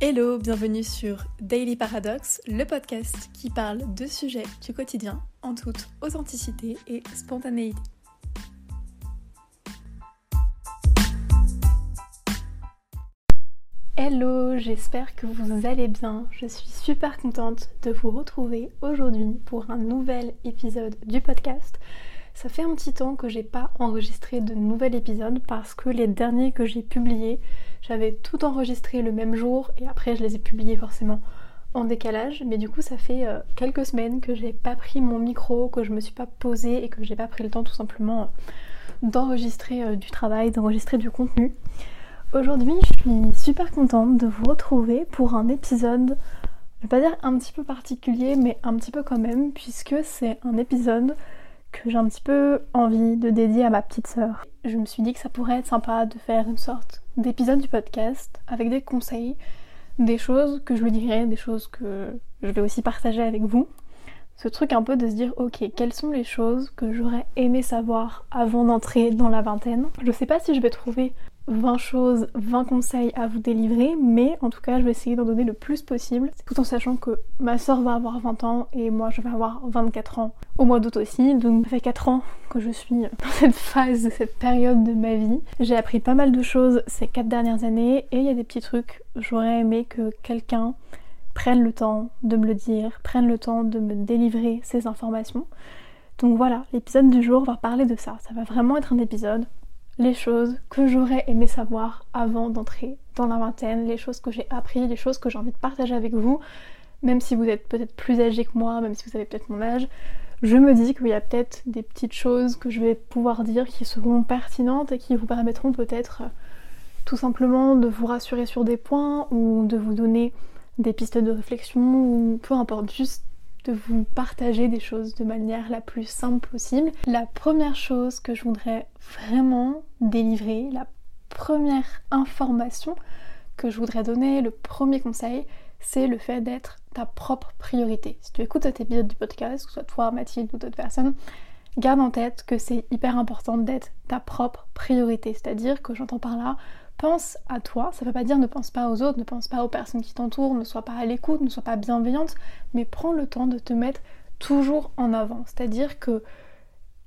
Hello, bienvenue sur Daily Paradox, le podcast qui parle de sujets du quotidien en toute authenticité et spontanéité. Hello, j'espère que vous allez bien. Je suis super contente de vous retrouver aujourd'hui pour un nouvel épisode du podcast. Ça fait un petit temps que j'ai pas enregistré de nouvel épisode parce que les derniers que j'ai publiés, j'avais tout enregistré le même jour et après je les ai publiés forcément en décalage. Mais du coup, ça fait euh, quelques semaines que j'ai pas pris mon micro, que je me suis pas posée et que j'ai pas pris le temps tout simplement euh, d'enregistrer euh, du travail, d'enregistrer du contenu. Aujourd'hui, je suis super contente de vous retrouver pour un épisode, je vais pas dire un petit peu particulier, mais un petit peu quand même, puisque c'est un épisode que j'ai un petit peu envie de dédier à ma petite sœur. Je me suis dit que ça pourrait être sympa de faire une sorte d'épisode du podcast avec des conseils, des choses que je lui dirais, des choses que je vais aussi partager avec vous. Ce truc un peu de se dire ok quelles sont les choses que j'aurais aimé savoir avant d'entrer dans la vingtaine? Je sais pas si je vais trouver 20 choses, 20 conseils à vous délivrer, mais en tout cas je vais essayer d'en donner le plus possible, tout en sachant que ma soeur va avoir 20 ans et moi je vais avoir 24 ans au mois d'août aussi, donc ça fait 4 ans que je suis dans cette phase, cette période de ma vie. J'ai appris pas mal de choses ces 4 dernières années et il y a des petits trucs, j'aurais aimé que quelqu'un prenne le temps de me le dire, prenne le temps de me délivrer ces informations. Donc voilà, l'épisode du jour va parler de ça. Ça va vraiment être un épisode les choses que j'aurais aimé savoir avant d'entrer dans la vingtaine, les choses que j'ai appris, les choses que j'ai envie de partager avec vous, même si vous êtes peut-être plus âgé que moi, même si vous avez peut-être mon âge, je me dis qu'il y a peut-être des petites choses que je vais pouvoir dire qui seront pertinentes et qui vous permettront peut-être euh, tout simplement de vous rassurer sur des points ou de vous donner des pistes de réflexion ou peu importe, juste vous partager des choses de manière la plus simple possible. La première chose que je voudrais vraiment délivrer, la première information que je voudrais donner, le premier conseil, c'est le fait d'être ta propre priorité. Si tu écoutes cet épisode du podcast, que ce soit toi, Mathilde ou d'autres personnes, garde en tête que c'est hyper important d'être ta propre priorité. C'est-à-dire que j'entends par là, pense à toi. Ça ne veut pas dire ne pense pas aux autres, ne pense pas aux personnes qui t'entourent, ne sois pas à l'écoute, ne sois pas bienveillante, mais prends le temps de te mettre toujours en avant. C'est-à-dire que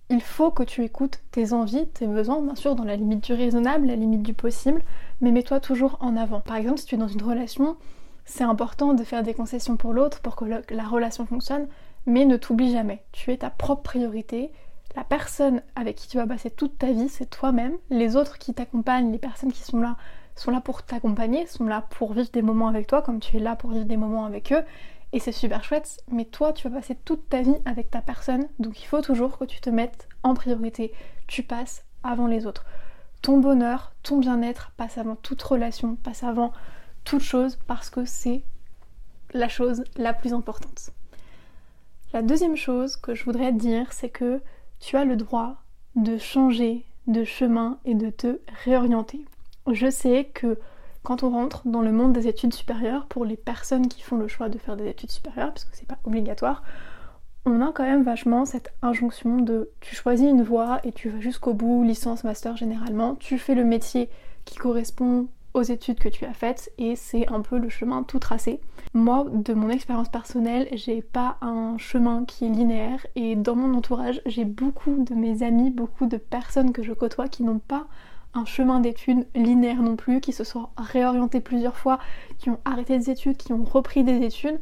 il faut que tu écoutes tes envies, tes besoins, bien sûr dans la limite du raisonnable, la limite du possible, mais mets-toi toujours en avant. Par exemple, si tu es dans une relation, c'est important de faire des concessions pour l'autre pour que la relation fonctionne, mais ne t'oublie jamais. Tu es ta propre priorité, la personne avec qui tu vas passer toute ta vie, c'est toi-même. Les autres qui t'accompagnent, les personnes qui sont là, sont là pour t'accompagner, sont là pour vivre des moments avec toi, comme tu es là pour vivre des moments avec eux. Et c'est super chouette, mais toi, tu vas passer toute ta vie avec ta personne, donc il faut toujours que tu te mettes en priorité. Tu passes avant les autres. Ton bonheur, ton bien-être passe avant toute relation, passe avant toute chose, parce que c'est la chose la plus importante. La deuxième chose que je voudrais dire, c'est que tu as le droit de changer de chemin et de te réorienter. Je sais que quand on rentre dans le monde des études supérieures, pour les personnes qui font le choix de faire des études supérieures, parce que c'est pas obligatoire, on a quand même vachement cette injonction de tu choisis une voie et tu vas jusqu'au bout, licence, master généralement, tu fais le métier qui correspond aux études que tu as faites et c'est un peu le chemin tout tracé. Moi, de mon expérience personnelle, j'ai pas un chemin qui est linéaire et dans mon entourage, j'ai beaucoup de mes amis, beaucoup de personnes que je côtoie qui n'ont pas un chemin d'études linéaire non plus, qui se sont réorientés plusieurs fois, qui ont arrêté des études, qui ont repris des études.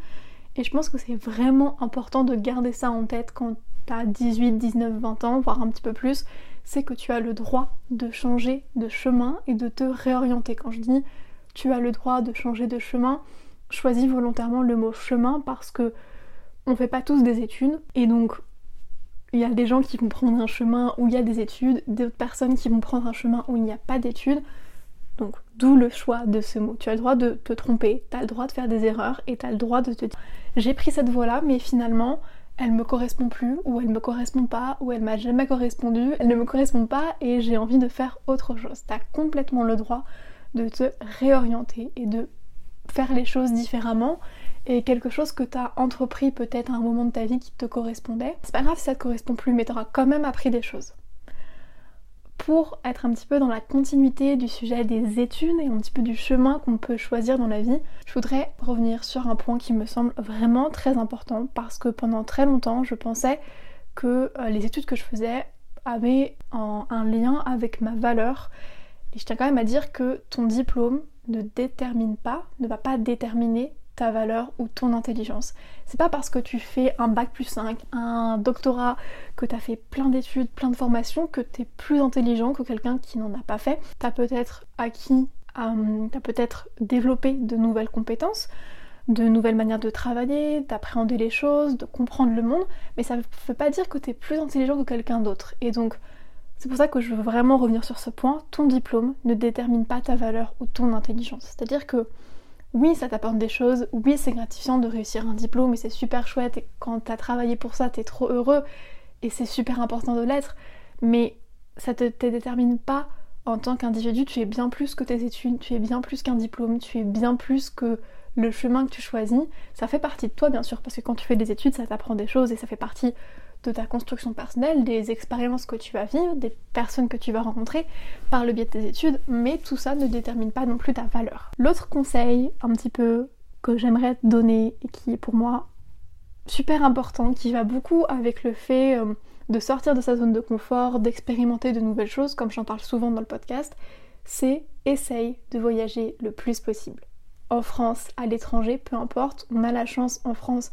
Et je pense que c'est vraiment important de garder ça en tête quand t'as 18, 19, 20 ans, voire un petit peu plus, c'est que tu as le droit de changer de chemin et de te réorienter. Quand je dis tu as le droit de changer de chemin, choisis volontairement le mot chemin parce que on fait pas tous des études et donc il y a des gens qui vont prendre un chemin où il y a des études, d'autres personnes qui vont prendre un chemin où il n'y a pas d'études. Donc d'où le choix de ce mot. Tu as le droit de te tromper, tu as le droit de faire des erreurs et tu as le droit de te dire j'ai pris cette voie-là mais finalement elle me correspond plus, ou elle me correspond pas, ou elle m'a jamais correspondu, elle ne me correspond pas et j'ai envie de faire autre chose. T'as complètement le droit de te réorienter et de faire les choses différemment et quelque chose que t'as entrepris peut-être à un moment de ta vie qui te correspondait. C'est pas grave si ça te correspond plus, mais t'auras quand même appris des choses. pour être un petit peu dans la continuité du sujet des études et un petit peu du chemin qu'on peut choisir dans la vie, je voudrais revenir sur un point qui me semble vraiment très important parce que pendant très longtemps je pensais que euh, les études que je faisais avaient un lien avec ma valeur. Et je tiens quand même à dire que ton diplôme ne détermine pas, ne va pas déterminer ta valeur ou ton intelligence. C'est pas parce que tu fais un bac plus 5, un doctorat, que tu as fait plein d'études, plein de formations, que tu es plus intelligent que quelqu'un qui n'en a pas fait. Tu as peut-être acquis, euh, tu as peut-être développé de nouvelles compétences, de nouvelles manières de travailler, d'appréhender les choses, de comprendre le monde, mais ça ne veut pas dire que tu es plus intelligent que quelqu'un d'autre. Et donc, c'est pour ça que je veux vraiment revenir sur ce point. Ton diplôme ne détermine pas ta valeur ou ton intelligence. C'est-à-dire que oui, ça t'apporte des choses, oui, c'est gratifiant de réussir un diplôme et c'est super chouette et quand t'as travaillé pour ça, t'es trop heureux et c'est super important de l'être, mais ça te, te détermine pas en tant qu'individu, tu es bien plus que tes études, tu es bien plus qu'un diplôme, tu es bien plus que le chemin que tu choisis. Ça fait partie de toi bien sûr, parce que quand tu fais des études, ça t'apprend des choses et ça fait partie de ta construction personnelle, des expériences que tu vas vivre, des personnes que tu vas rencontrer par le biais de tes études, mais tout ça ne détermine pas non plus ta valeur. L'autre conseil un petit peu que j'aimerais te donner et qui est pour moi super important, qui va beaucoup avec le fait euh, de sortir de sa zone de confort, d'expérimenter de nouvelles choses, comme j'en parle souvent dans le podcast, c'est essaye de voyager le plus possible. En France, à l'étranger, peu importe, on a la chance en France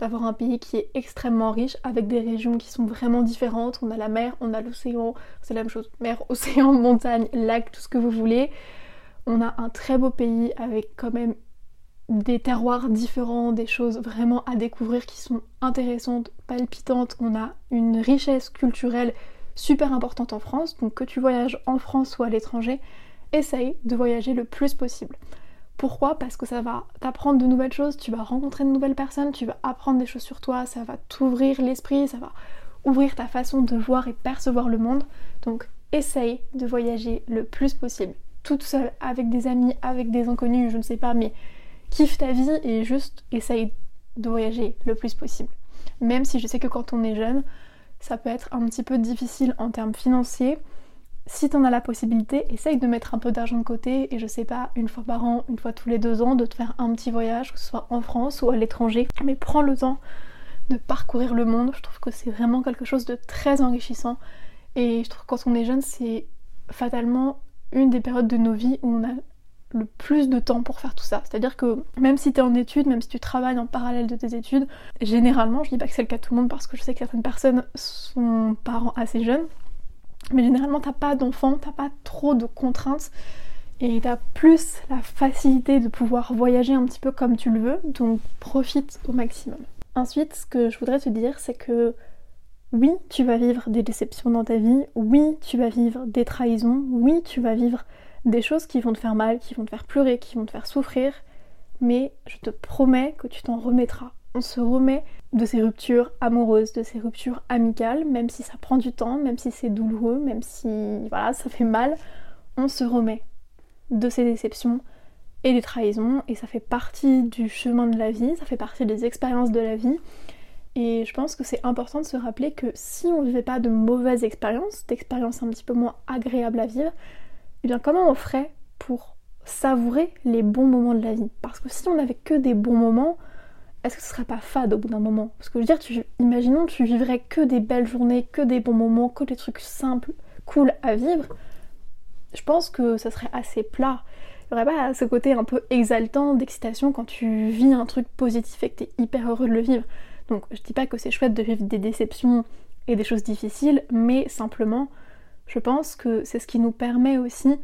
d'avoir un pays qui est extrêmement riche avec des régions qui sont vraiment différentes. On a la mer, on a l'océan, c'est la même chose, mer, océan, montagne, lac, tout ce que vous voulez. On a un très beau pays avec quand même des terroirs différents, des choses vraiment à découvrir qui sont intéressantes, palpitantes. On a une richesse culturelle super importante en France, donc que tu voyages en France ou à l'étranger, essaye de voyager le plus possible. Pourquoi Parce que ça va t'apprendre de nouvelles choses, tu vas rencontrer de nouvelles personnes, tu vas apprendre des choses sur toi, ça va t'ouvrir l'esprit, ça va ouvrir ta façon de voir et percevoir le monde. Donc essaye de voyager le plus possible, toute seule, avec des amis, avec des inconnus, je ne sais pas, mais kiffe ta vie et juste essaye de voyager le plus possible. Même si je sais que quand on est jeune, ça peut être un petit peu difficile en termes financiers, si t'en as la possibilité, essaye de mettre un peu d'argent de côté et je sais pas, une fois par an, une fois tous les deux ans, de te faire un petit voyage, que ce soit en France ou à l'étranger. Mais prends le temps de parcourir le monde. Je trouve que c'est vraiment quelque chose de très enrichissant. Et je trouve que quand on est jeune, c'est fatalement une des périodes de nos vies où on a le plus de temps pour faire tout ça. C'est-à-dire que même si tu es en études, même si tu travailles en parallèle de tes études, généralement, je dis pas que c'est le cas de tout le monde parce que je sais que certaines personnes sont parents assez jeunes, mais généralement, t'as pas d'enfants, t'as pas trop de contraintes. Et t'as plus la facilité de pouvoir voyager un petit peu comme tu le veux, donc profite au maximum. Ensuite, ce que je voudrais te dire, c'est que oui, tu vas vivre des déceptions dans ta vie, oui, tu vas vivre des trahisons, oui, tu vas vivre des choses qui vont te faire mal, qui vont te faire pleurer, qui vont te faire souffrir, mais je te promets que tu t'en remettras on se remet de ces ruptures amoureuses, de ces ruptures amicales, même si ça prend du temps, même si c'est douloureux, même si voilà, ça fait mal, on se remet de ces déceptions et des trahisons et ça fait partie du chemin de la vie, ça fait partie des expériences de la vie. Et je pense que c'est important de se rappeler que si on ne vivait pas de mauvaises expériences, d'expériences un petit peu moins agréables à vivre, eh bien comment on ferait pour savourer les bons moments de la vie? Parce que si on n'avait que des bons moments, est-ce que ce serait pas fade au bout d'un moment? Parce que je veux dire, tu, imaginons tu vivrais que des belles journées, que des bons moments, que des trucs simples, cool à vivre. Je pense que ça serait assez plat. Il n'y aurait pas ce côté un peu exaltant d'excitation quand tu vis un truc positif et que tu es hyper heureux de le vivre. Donc je dis pas que c'est chouette de vivre des déceptions et des choses difficiles, mais simplement, je pense que c'est ce qui nous permet aussi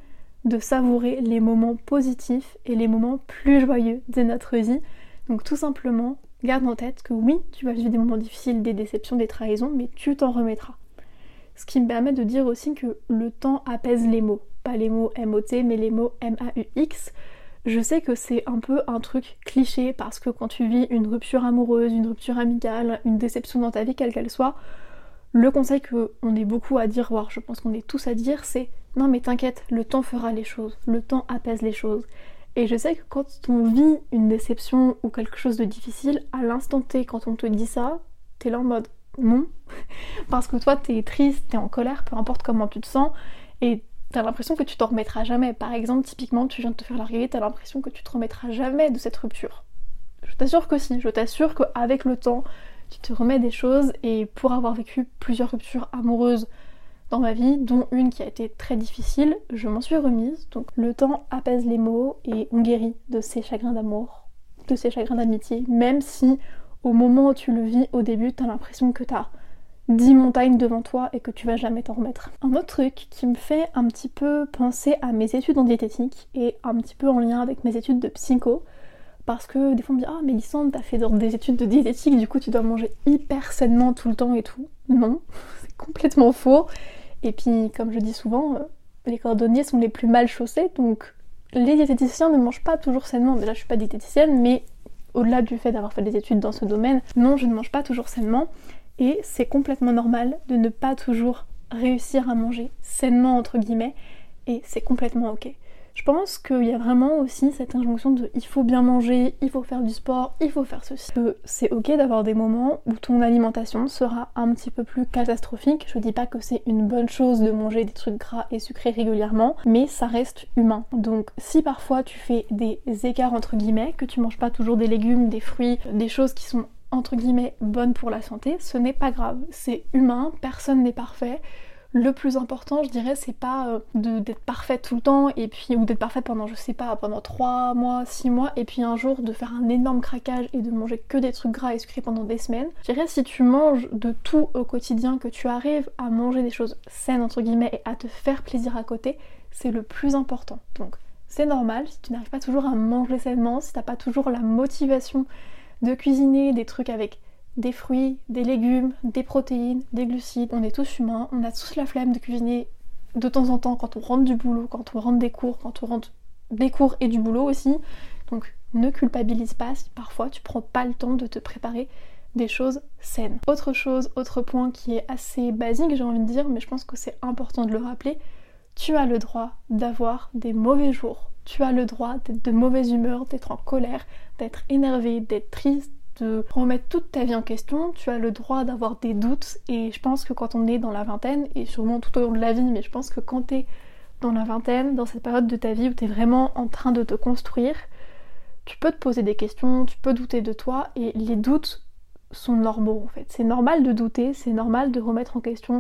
de savourer les moments positifs et les moments plus joyeux de notre vie donc tout simplement, garde en tête que oui, tu vas vivre des moments difficiles, des déceptions, des trahisons, mais tu t'en remettras. Ce qui me permet de dire aussi que le temps apaise les mots. Pas les mots M-O-T, mais les mots M-A-U-X. Je sais que c'est un peu un truc cliché parce que quand tu vis une rupture amoureuse, une rupture amicale, une déception dans ta vie, quelle qu'elle soit, le conseil qu'on est beaucoup à dire, voire je pense qu'on est tous à dire, c'est non mais t'inquiète, le temps fera les choses, le temps apaise les choses. Et je sais que quand on vit une déception ou quelque chose de difficile, à l'instant T, quand on te dit ça, t'es là en mode non. Parce que toi, t'es triste, t'es en colère, peu importe comment tu te sens, et t'as l'impression que tu t'en remettras jamais. Par exemple, typiquement, tu viens de te faire larguer, t'as l'impression que tu te remettras jamais de cette rupture. Je t'assure que si, je t'assure qu'avec le temps, tu te remets des choses, et pour avoir vécu plusieurs ruptures amoureuses dans ma vie, dont une qui a été très difficile, je m'en suis remise. Donc le temps apaise les mots et on guérit de ces chagrins d'amour, de ces chagrins d'amitié, même si au moment où tu le vis, au début, t'as l'impression que t'as 10 montagnes devant toi et que tu vas jamais t'en remettre. Un autre truc qui me fait un petit peu penser à mes études en diététique et un petit peu en lien avec mes études de psycho, parce que des fois on me dit Ah, Mélissande, t'as fait des études de diététique, du coup tu dois manger hyper sainement tout le temps et tout. Non, complètement faux. Et puis, comme je dis souvent, euh, les cordonniers sont les plus mal chaussés, donc les diététiciens ne mangent pas toujours sainement. Déjà, je suis pas diététicienne, mais au-delà du fait d'avoir fait des études dans ce domaine, non, je ne mange pas toujours sainement et c'est complètement normal de ne pas toujours réussir à manger sainement entre guillemets et c'est complètement ok. Je pense qu'il y a vraiment aussi cette injonction de il faut bien manger, il faut faire du sport, il faut faire ceci. C'est ok d'avoir des moments où ton alimentation sera un petit peu plus catastrophique. Je dis pas que c'est une bonne chose de manger des trucs gras et sucrés régulièrement, mais ça reste humain. Donc si parfois tu fais des écarts entre guillemets, que tu manges pas toujours des légumes, des fruits, des choses qui sont entre guillemets bonnes pour la santé, ce n'est pas grave. C'est humain, personne n'est parfait le plus important, je dirais, c'est pas euh, d'être parfaite tout le temps et puis ou d'être parfaite pendant, je sais pas, pendant 3 mois, 6 mois et puis un jour de faire un énorme craquage et de manger que des trucs gras et sucrés pendant des semaines. Je dirais si tu manges de tout au quotidien, que tu arrives à manger des choses saines entre guillemets et à te faire plaisir à côté, c'est le plus important. Donc c'est normal si tu n'arrives pas toujours à manger sainement, si t'as pas toujours la motivation de cuisiner des trucs avec des fruits, des légumes, des protéines, des glucides. On est tous humains, on a tous la flemme de cuisiner de temps en temps quand on rentre du boulot, quand on rentre des cours, quand on rentre des cours et du boulot aussi. Donc ne culpabilise pas si parfois tu prends pas le temps de te préparer des choses saines. Autre chose, autre point qui est assez basique, j'ai envie de dire, mais je pense que c'est important de le rappeler, tu as le droit d'avoir des mauvais jours. Tu as le droit d'être de mauvaise humeur, d'être en colère, d'être énervé, d'être triste, de remettre toute ta vie en question, tu as le droit d'avoir des doutes et je pense que quand on est dans la vingtaine, et sûrement tout au long de la vie, mais je pense que quand tu es dans la vingtaine, dans cette période de ta vie où tu es vraiment en train de te construire, tu peux te poser des questions, tu peux douter de toi et les doutes sont normaux en fait. C'est normal de douter, c'est normal de remettre en question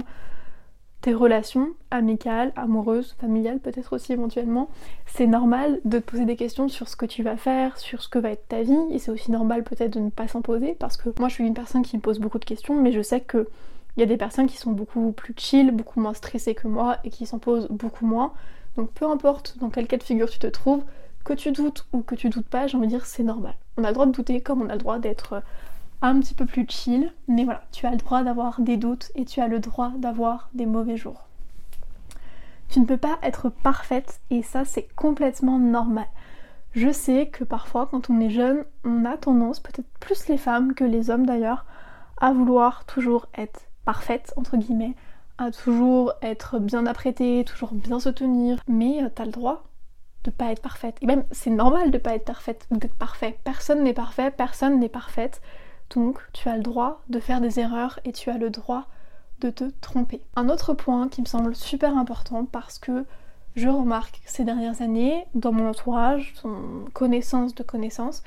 tes relations amicales, amoureuses, familiales peut-être aussi éventuellement, c'est normal de te poser des questions sur ce que tu vas faire, sur ce que va être ta vie, et c'est aussi normal peut-être de ne pas s'en poser, parce que moi je suis une personne qui me pose beaucoup de questions, mais je sais que il y a des personnes qui sont beaucoup plus chill, beaucoup moins stressées que moi, et qui s'en posent beaucoup moins. Donc peu importe dans quel cas de figure tu te trouves, que tu doutes ou que tu doutes pas, j'ai envie de dire c'est normal. On a le droit de douter comme on a le droit d'être un petit peu plus chill, mais voilà, tu as le droit d'avoir des doutes et tu as le droit d'avoir des mauvais jours. Tu ne peux pas être parfaite et ça c'est complètement normal. Je sais que parfois quand on est jeune, on a tendance, peut-être plus les femmes que les hommes d'ailleurs, à vouloir toujours être parfaite, entre guillemets, à toujours être bien apprêtée, toujours bien se tenir, mais euh, t'as le droit de pas être parfaite. Et même c'est normal de pas être parfaite d'être parfait. Personne n'est parfait, personne n'est parfaite. Donc tu as le droit de faire des erreurs et tu as le droit de te tromper. Un autre point qui me semble super important parce que je remarque ces dernières années dans mon entourage, son connaissance de connaissances,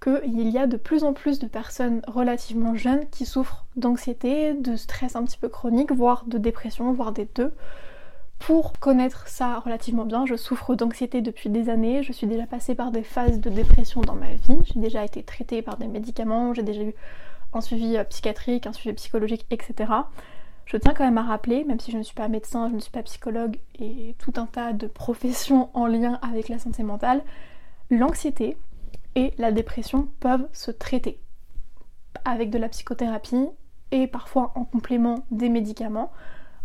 qu'il y a de plus en plus de personnes relativement jeunes qui souffrent d'anxiété, de stress un petit peu chronique, voire de dépression, voire des deux. Pour connaître ça relativement bien, je souffre d'anxiété depuis des années, je suis déjà passée par des phases de dépression dans ma vie, j'ai déjà été traitée par des médicaments, j'ai déjà eu un suivi euh, psychiatrique, un suivi psychologique, etc. Je tiens quand même à rappeler, même si je ne suis pas médecin, je ne suis pas psychologue et tout un tas de professions en lien avec la santé mentale, l'anxiété et la dépression peuvent se traiter avec de la psychothérapie et parfois en complément des médicaments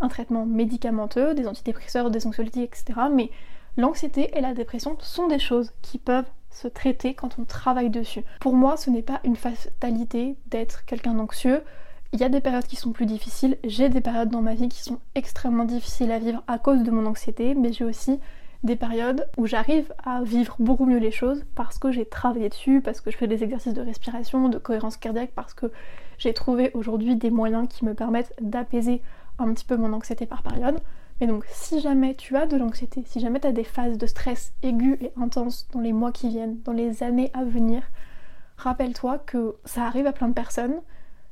un traitement médicamenteux, des antidépresseurs, des anxiolytiques, etc. Mais l'anxiété et la dépression sont des choses qui peuvent se traiter quand on travaille dessus. Pour moi, ce n'est pas une fatalité d'être quelqu'un d'anxieux. Il y a des périodes qui sont plus difficiles, j'ai des périodes dans ma vie qui sont extrêmement difficiles à vivre à cause de mon anxiété, mais j'ai aussi des périodes où j'arrive à vivre beaucoup mieux les choses parce que j'ai travaillé dessus, parce que je fais des exercices de respiration, de cohérence cardiaque, parce que j'ai trouvé aujourd'hui des moyens qui me permettent d'apaiser un petit peu mon anxiété par période. Mais donc si jamais tu as de l'anxiété, si jamais tu as des phases de stress aigus et intenses dans les mois qui viennent, dans les années à venir, rappelle-toi que ça arrive à plein de personnes.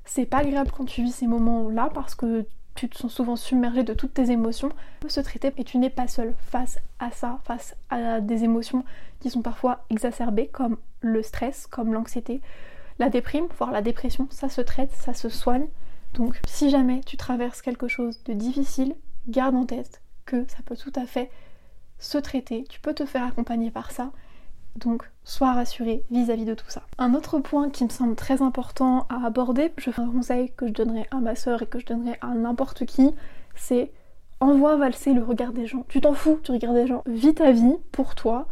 C'est pas agréable quand tu vis ces moments-là parce que tu te sens souvent submergé de toutes tes émotions, peut se traiter et tu n'es pas seul face à ça, face à des émotions qui sont parfois exacerbées comme le stress, comme l'anxiété, la déprime, voire la dépression, ça se traite, ça se soigne. Donc si jamais tu traverses quelque chose de difficile, garde en tête que ça peut tout à fait se traiter, tu peux te faire accompagner par ça. Donc sois rassuré vis-à-vis de tout ça. Un autre point qui me semble très important à aborder, je fais un conseil que je donnerai à ma soeur et que je donnerai à n'importe qui, c'est envoie valser le regard des gens. Tu t'en fous tu regardes des gens. Vis ta vie pour toi.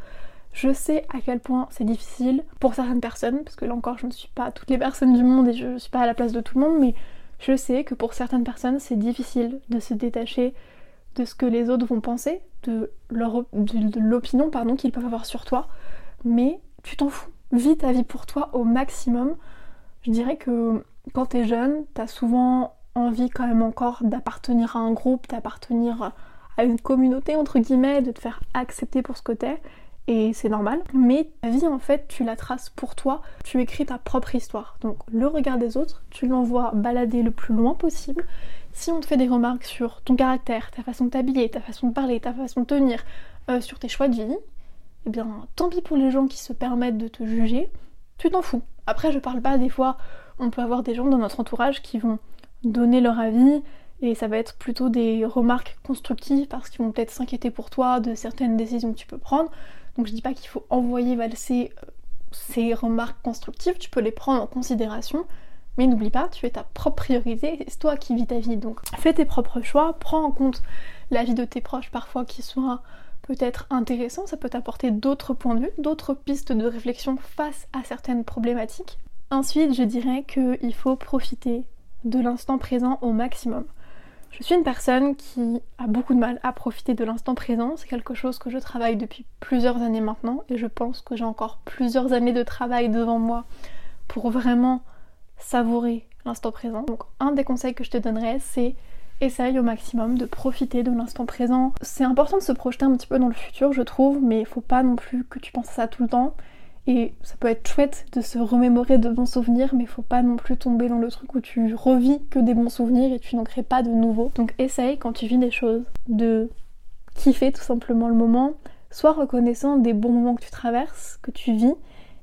Je sais à quel point c'est difficile pour certaines personnes, parce que là encore je ne suis pas toutes les personnes du monde et je ne suis pas à la place de tout le monde, mais je sais que pour certaines personnes c'est difficile de se détacher de ce que les autres vont penser, de l'opinion pardon qu'ils peuvent avoir sur toi, mais tu t'en fous. Vis ta vie pour toi au maximum. Je dirais que quand t'es jeune, t'as souvent envie quand même encore d'appartenir à un groupe, d'appartenir à une communauté entre guillemets, de te faire accepter pour ce que t'es et c'est normal. Mais ta vie, en fait, tu la traces pour toi, tu écris ta propre histoire. Donc le regard des autres, tu l'envoies balader le plus loin possible. Si on te fait des remarques sur ton caractère, ta façon de t'habiller, ta façon de parler, ta façon de tenir, euh, sur tes choix de vie, eh bien tant pis pour les gens qui se permettent de te juger, tu t'en fous. Après, je parle pas des fois, on peut avoir des gens dans notre entourage qui vont donner leur avis, et ça va être plutôt des remarques constructives parce qu'ils vont peut-être s'inquiéter pour toi de certaines décisions que tu peux prendre. Donc je dis pas qu'il faut envoyer valser ces remarques constructives, tu peux les prendre en considération, mais n'oublie pas, tu es ta propre priorité, c'est toi qui vis ta vie. Donc fais tes propres choix, prends en compte la vie de tes proches parfois qui soit peut-être intéressant, ça peut t'apporter d'autres points de vue, d'autres pistes de réflexion face à certaines problématiques. Ensuite, je dirais qu'il faut profiter de l'instant présent au maximum. Je suis une personne qui a beaucoup de mal à profiter de l'instant présent. C'est quelque chose que je travaille depuis plusieurs années maintenant et je pense que j'ai encore plusieurs années de travail devant moi pour vraiment savourer l'instant présent. Donc un des conseils que je te donnerais c'est essaye au maximum de profiter de l'instant présent. C'est important de se projeter un petit peu dans le futur je trouve mais il faut pas non plus que tu penses à ça tout le temps. Et ça peut être chouette de se remémorer de bons souvenirs, mais faut pas non plus tomber dans le truc où tu revis que des bons souvenirs et tu n'en crées pas de nouveaux. Donc essaye quand tu vis des choses de kiffer tout simplement le moment, sois reconnaissant des bons moments que tu traverses, que tu vis,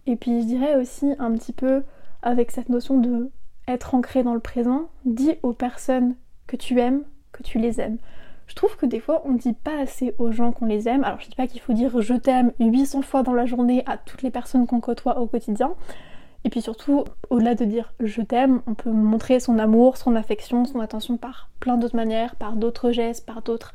et puis je dirais aussi un petit peu avec cette notion de être ancré dans le présent, dis aux personnes que tu aimes que tu les aimes je trouve que des fois on dit pas assez aux gens qu'on les aime. Alors je dis pas qu'il faut dire je t'aime 800 fois dans la journée à toutes les personnes qu'on côtoie au quotidien. Et puis surtout, au-delà de dire je t'aime, on peut montrer son amour, son affection, son attention par plein d'autres manières, par d'autres gestes, par d'autres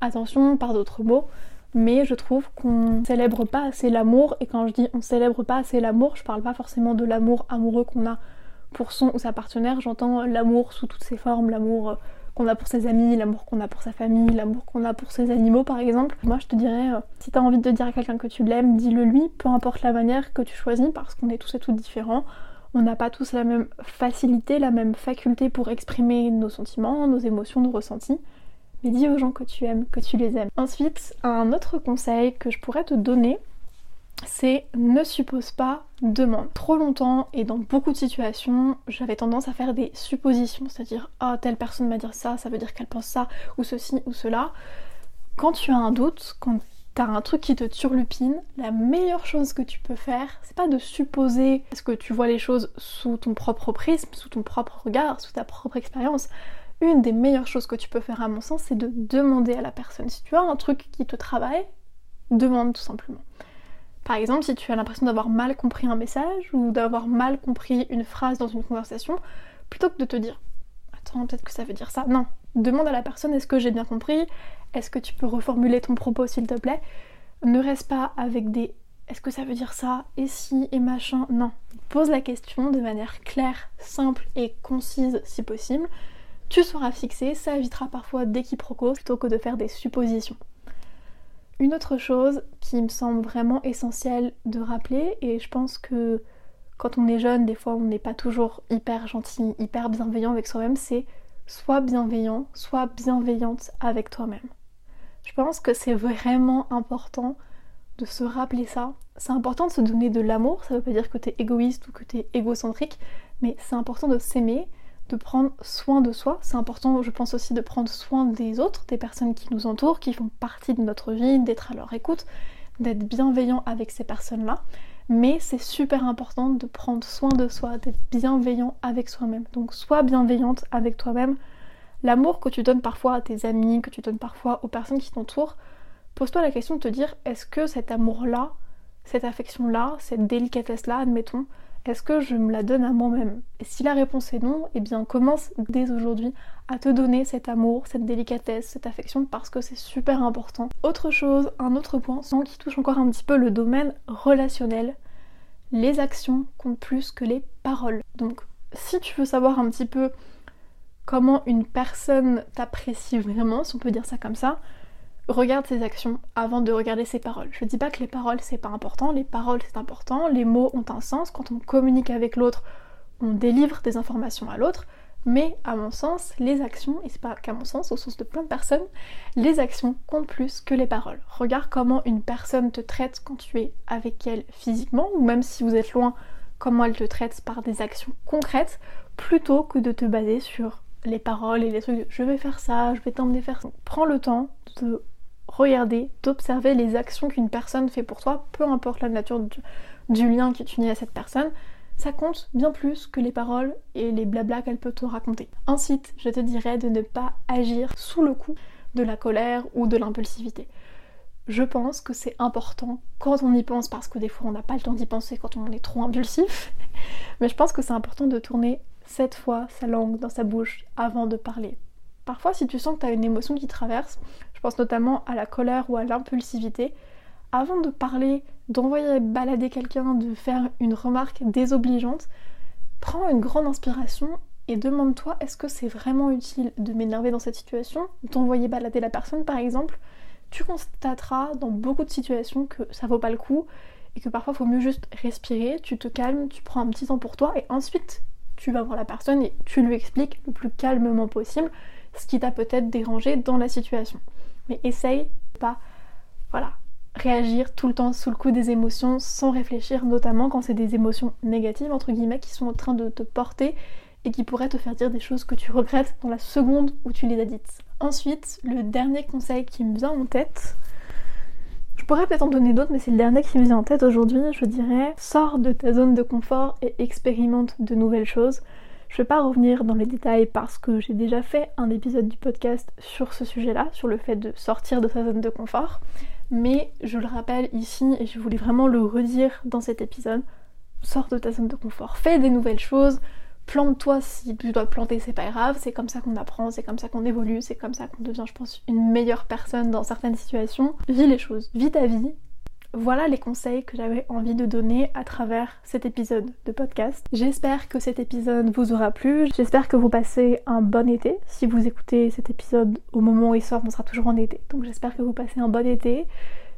attentions, par d'autres mots. Mais je trouve qu'on célèbre pas assez l'amour, et quand je dis on célèbre pas assez l'amour, je parle pas forcément de l'amour amoureux qu'on a pour son ou sa partenaire, j'entends l'amour sous toutes ses formes, l'amour qu'on a pour ses amis, l'amour qu'on a pour sa famille, l'amour qu'on a pour ses animaux par exemple. Moi je te dirais, euh, si t'as envie de dire à quelqu'un que tu l'aimes, dis-le lui, peu importe la manière que tu choisis, parce qu'on est tous et toutes différents. On n'a pas tous la même facilité, la même faculté pour exprimer nos sentiments, nos émotions, nos ressentis. Mais dis aux gens que tu aimes, que tu les aimes. Ensuite, un autre conseil que je pourrais te donner, c'est ne suppose pas, demande. Trop longtemps et dans beaucoup de situations, j'avais tendance à faire des suppositions, c'est-à-dire ah telle personne m'a dit ça, ça veut dire qu'elle pense ça, ou ceci ou cela. Quand tu as un doute, quand t'as un truc qui te turlupine, la meilleure chose que tu peux faire, c'est pas de supposer parce que tu vois les choses sous ton propre prisme, sous ton propre regard, sous ta propre expérience. Une des meilleures choses que tu peux faire à mon sens, c'est de demander à la personne. Si tu as un truc qui te travaille, demande tout simplement. Par exemple, si tu as l'impression d'avoir mal compris un message ou d'avoir mal compris une phrase dans une conversation, plutôt que de te dire Attends, peut-être que ça veut dire ça. Non, demande à la personne Est-ce que j'ai bien compris? Est-ce que tu peux reformuler ton propos s'il te plaît? Ne reste pas avec des Est-ce que ça veut dire ça? Et si? Et machin Non. Pose la question de manière claire, simple et concise si possible. Tu seras fixé, ça évitera parfois des quiproquos plutôt que de faire des suppositions. Une autre chose qui me semble vraiment essentielle de rappeler, et je pense que quand on est jeune, des fois on n'est pas toujours hyper gentil, hyper bienveillant avec soi-même, c'est sois bienveillant, sois bienveillante avec toi-même. Je pense que c'est vraiment important de se rappeler ça. C'est important de se donner de l'amour, ça veut pas dire que t'es égoïste ou que t'es égocentrique, mais c'est important de s'aimer, de prendre soin de soi. C'est important, je pense aussi, de prendre soin des autres, des personnes qui nous entourent, qui font partie de notre vie, d'être à leur écoute, d'être bienveillant avec ces personnes-là. Mais c'est super important de prendre soin de soi, d'être bienveillant avec soi-même. Donc sois bienveillante avec toi-même. L'amour que tu donnes parfois à tes amis, que tu donnes parfois aux personnes qui t'entourent, pose-toi la question de te dire est-ce que cet amour-là, cette affection-là, cette délicatesse-là, admettons, est-ce que je me la donne à moi-même? Et si la réponse est non, eh bien commence dès aujourd'hui à te donner cet amour, cette délicatesse, cette affection parce que c'est super important. Autre chose, un autre point qui touche encore un petit peu le domaine relationnel, les actions comptent plus que les paroles. Donc si tu veux savoir un petit peu comment une personne t'apprécie vraiment, si on peut dire ça comme ça, regarde ses actions avant de regarder ses paroles. Je dis pas que les paroles c'est pas important, les paroles c'est important, les mots ont un sens, quand on communique avec l'autre, on délivre des informations à l'autre, mais à mon sens, les actions, et c'est pas qu'à mon sens, au sens de plein de personnes, les actions comptent plus que les paroles. Regarde comment une personne te traite quand tu es avec elle physiquement, ou même si vous êtes loin, comment elle te traite par des actions concrètes, plutôt que de te baser sur les paroles et les trucs je vais faire ça, je vais t'emmener faire ça. Prends le temps de regarder, d'observer les actions qu'une personne fait pour toi, peu importe la nature du, lien qui est uni à cette personne, ça compte bien plus que les paroles et les blablas qu'elle peut te raconter. Ensuite, je te dirais de ne pas agir sous le coup de la colère ou de l'impulsivité. Je pense que c'est important quand on y pense, parce que des fois on n'a pas le temps d'y penser quand on est trop impulsif, mais je pense que c'est important de tourner cette fois sa langue dans sa bouche avant de parler. Parfois, si tu sens que tu as une émotion qui traverse, pense notamment à la colère ou à l'impulsivité, avant de parler, d'envoyer balader quelqu'un, de faire une remarque désobligeante, prends une grande inspiration et demande-toi est-ce que c'est vraiment utile de m'énerver dans cette situation, d'envoyer balader la personne par exemple. Tu constateras dans beaucoup de situations que ça vaut pas le coup et que parfois il faut mieux juste respirer, tu te calmes, tu prends un petit temps pour toi et ensuite tu vas voir la personne et tu lui expliques le plus calmement possible ce qui t'a peut-être dérangé dans la situation. Mais essaye pas, voilà, réagir tout le temps sous le coup des émotions sans réfléchir, notamment quand c'est des émotions négatives, entre guillemets, qui sont en train de te porter et qui pourraient te faire dire des choses que tu regrettes dans la seconde où tu les as dites. Ensuite, le dernier conseil qui me vient en tête, je pourrais peut-être en donner d'autres, mais c'est le dernier qui me vient en tête aujourd'hui, je dirais, sors de ta zone de confort et expérimente de nouvelles choses. Je vais pas revenir dans les détails parce que j'ai déjà fait un épisode du podcast sur ce sujet-là, sur le fait de sortir de sa zone de confort. Mais je le rappelle ici et je voulais vraiment le redire dans cet épisode. Sors de ta zone de confort, fais des nouvelles choses, plante-toi si tu dois planter, c'est pas grave, c'est comme ça qu'on apprend, c'est comme ça qu'on évolue, c'est comme ça qu'on devient, je pense, une meilleure personne dans certaines situations. Vis les choses, vis ta vie, voilà les conseils que j'avais envie de donner à travers cet épisode de podcast. J'espère que cet épisode vous aura plu. J'espère que vous passez un bon été. Si vous écoutez cet épisode au moment où il sort, on sera toujours en été. Donc j'espère que vous passez un bon été.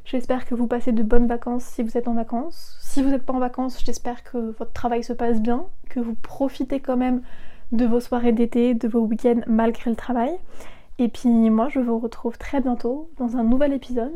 J'espère que vous passez de bonnes vacances si vous êtes en vacances. Si vous n'êtes pas en vacances, j'espère que votre travail se passe bien, que vous profitez quand même de vos soirées d'été, de vos week-ends malgré le travail. Et puis moi, je vous retrouve très bientôt dans un nouvel épisode